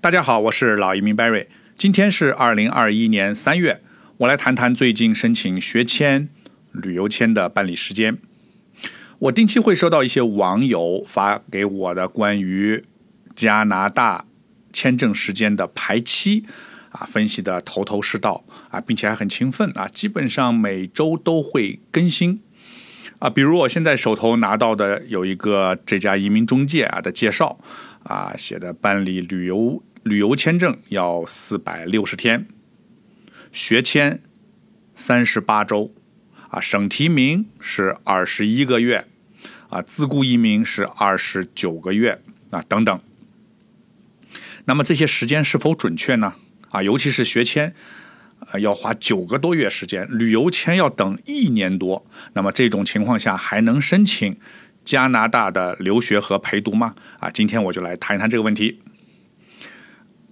大家好，我是老移民 Barry。今天是二零二一年三月，我来谈谈最近申请学签、旅游签的办理时间。我定期会收到一些网友发给我的关于加拿大签证时间的排期啊，分析的头头是道啊，并且还很勤奋啊，基本上每周都会更新啊。比如我现在手头拿到的有一个这家移民中介啊的介绍啊，写的办理旅游。旅游签证要四百六十天，学签三十八周，啊，省提名是二十一个月，啊，自雇移民是二十九个月，啊，等等。那么这些时间是否准确呢？啊，尤其是学签，呃，要花九个多月时间，旅游签要等一年多。那么这种情况下还能申请加拿大的留学和陪读吗？啊，今天我就来谈一谈这个问题。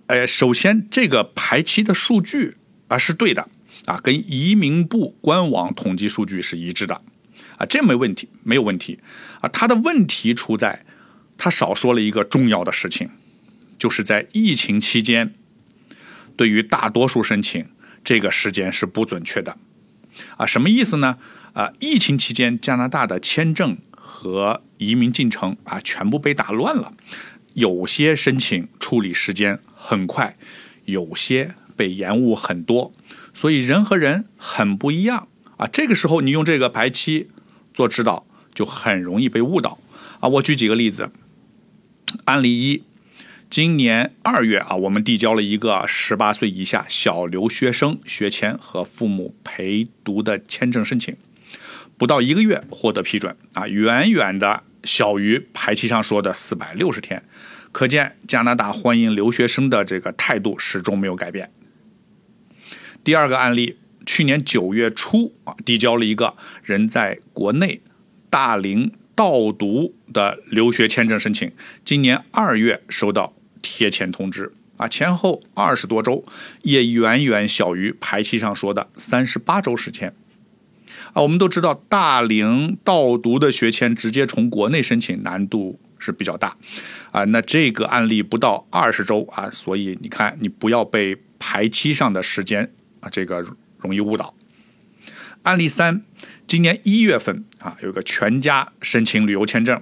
呃，首先这个排期的数据啊是对的啊，跟移民部官网统计数据是一致的啊，这没问题，没有问题啊。他的问题出在他少说了一个重要的事情，就是在疫情期间，对于大多数申请这个时间是不准确的啊。什么意思呢？啊，疫情期间加拿大的签证和移民进程啊全部被打乱了，有些申请处理时间。很快，有些被延误很多，所以人和人很不一样啊。这个时候你用这个排期做指导，就很容易被误导啊。我举几个例子，案例一，今年二月啊，我们递交了一个十八岁以下小留学生学签和父母陪读的签证申请，不到一个月获得批准啊，远远的小于排期上说的四百六十天。可见加拿大欢迎留学生的这个态度始终没有改变。第二个案例，去年九月初啊，递交了一个人在国内大龄到读的留学签证申请，今年二月收到贴签通知啊，前后二十多周，也远远小于排期上说的三十八周时间。啊，我们都知道大龄到读的学签直接从国内申请难度。是比较大，啊，那这个案例不到二十周啊，所以你看，你不要被排期上的时间啊，这个容易误导。案例三，今年一月份啊，有个全家申请旅游签证，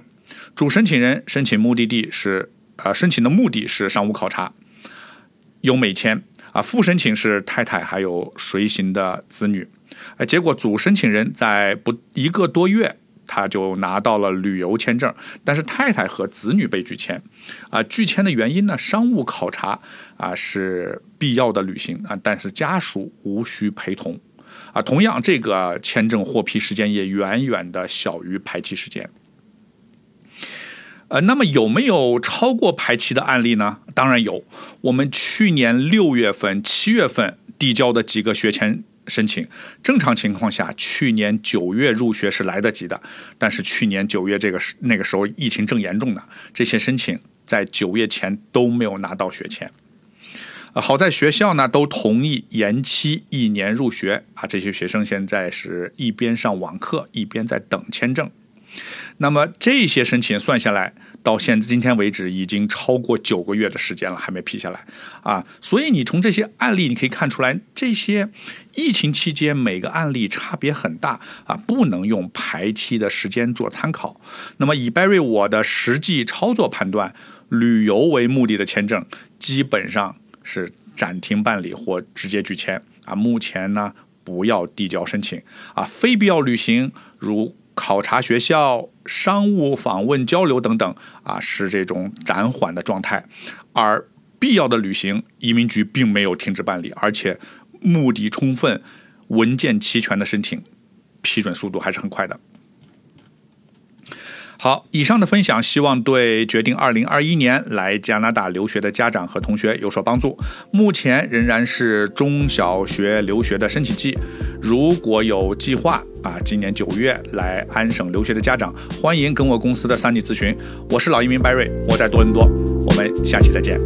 主申请人申请目的地是啊，申请的目的是商务考察，优美签啊，副申请是太太还有随行的子女，啊，结果主申请人在不一个多月。他就拿到了旅游签证，但是太太和子女被拒签，啊，拒签的原因呢？商务考察啊是必要的旅行啊，但是家属无需陪同，啊，同样这个签证获批时间也远远的小于排期时间，呃，那么有没有超过排期的案例呢？当然有，我们去年六月份、七月份递交的几个学签。申请正常情况下，去年九月入学是来得及的，但是去年九月这个时那个时候疫情正严重呢，这些申请在九月前都没有拿到学签。好在学校呢都同意延期一年入学啊，这些学生现在是一边上网课一边在等签证。那么这些申请算下来。到现今天为止，已经超过九个月的时间了，还没批下来啊！所以你从这些案例，你可以看出来，这些疫情期间每个案例差别很大啊，不能用排期的时间做参考。那么以 Barry 我的实际操作判断，旅游为目的的签证基本上是暂停办理或直接拒签啊。目前呢，不要递交申请啊，非必要旅行如。考察学校、商务访问、交流等等啊，是这种暂缓的状态；而必要的旅行，移民局并没有停止办理，而且目的充分、文件齐全的申请，批准速度还是很快的。好，以上的分享希望对决定二零二一年来加拿大留学的家长和同学有所帮助。目前仍然是中小学留学的申请季，如果有计划啊，今年九月来安省留学的家长，欢迎跟我公司的三弟咨询。我是老移民 Barry，我在多伦多，我们下期再见。